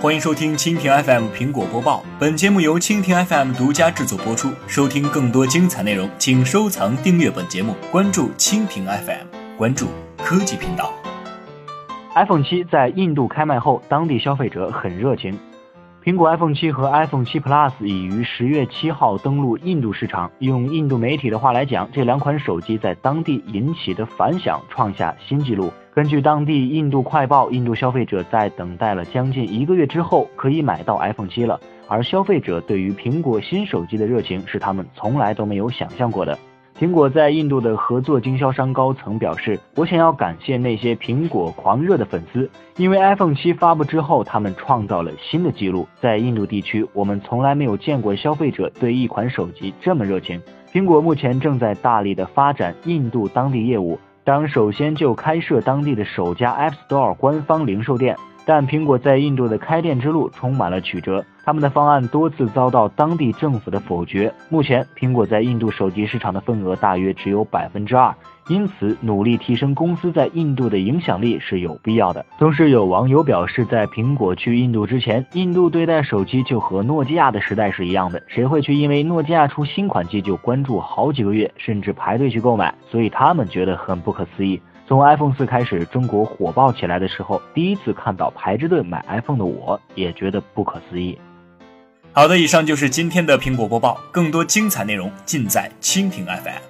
欢迎收听蜻蜓 FM 苹果播报。本节目由蜻蜓 FM 独家制作播出。收听更多精彩内容，请收藏订阅本节目，关注蜻蜓 FM，关注科技频道。iPhone 七在印度开卖后，当地消费者很热情。苹果 iPhone 七和 iPhone 七 Plus 已于十月七号登陆印度市场。用印度媒体的话来讲，这两款手机在当地引起的反响创下新纪录。根据当地印度快报，印度消费者在等待了将近一个月之后，可以买到 iPhone 七了。而消费者对于苹果新手机的热情，是他们从来都没有想象过的。苹果在印度的合作经销商高层表示：“我想要感谢那些苹果狂热的粉丝，因为 iPhone 七发布之后，他们创造了新的纪录。在印度地区，我们从来没有见过消费者对一款手机这么热情。苹果目前正在大力的发展印度当地业务。”当首先就开设当地的首家 App Store 官方零售店，但苹果在印度的开店之路充满了曲折，他们的方案多次遭到当地政府的否决。目前，苹果在印度手机市场的份额大约只有百分之二。因此，努力提升公司在印度的影响力是有必要的。同时，有网友表示，在苹果去印度之前，印度对待手机就和诺基亚的时代是一样的。谁会去因为诺基亚出新款机就关注好几个月，甚至排队去购买？所以他们觉得很不可思议。从 iPhone 四开始，中国火爆起来的时候，第一次看到排着队买 iPhone 的我，也觉得不可思议。好的，以上就是今天的苹果播报，更多精彩内容尽在蜻蜓 FM。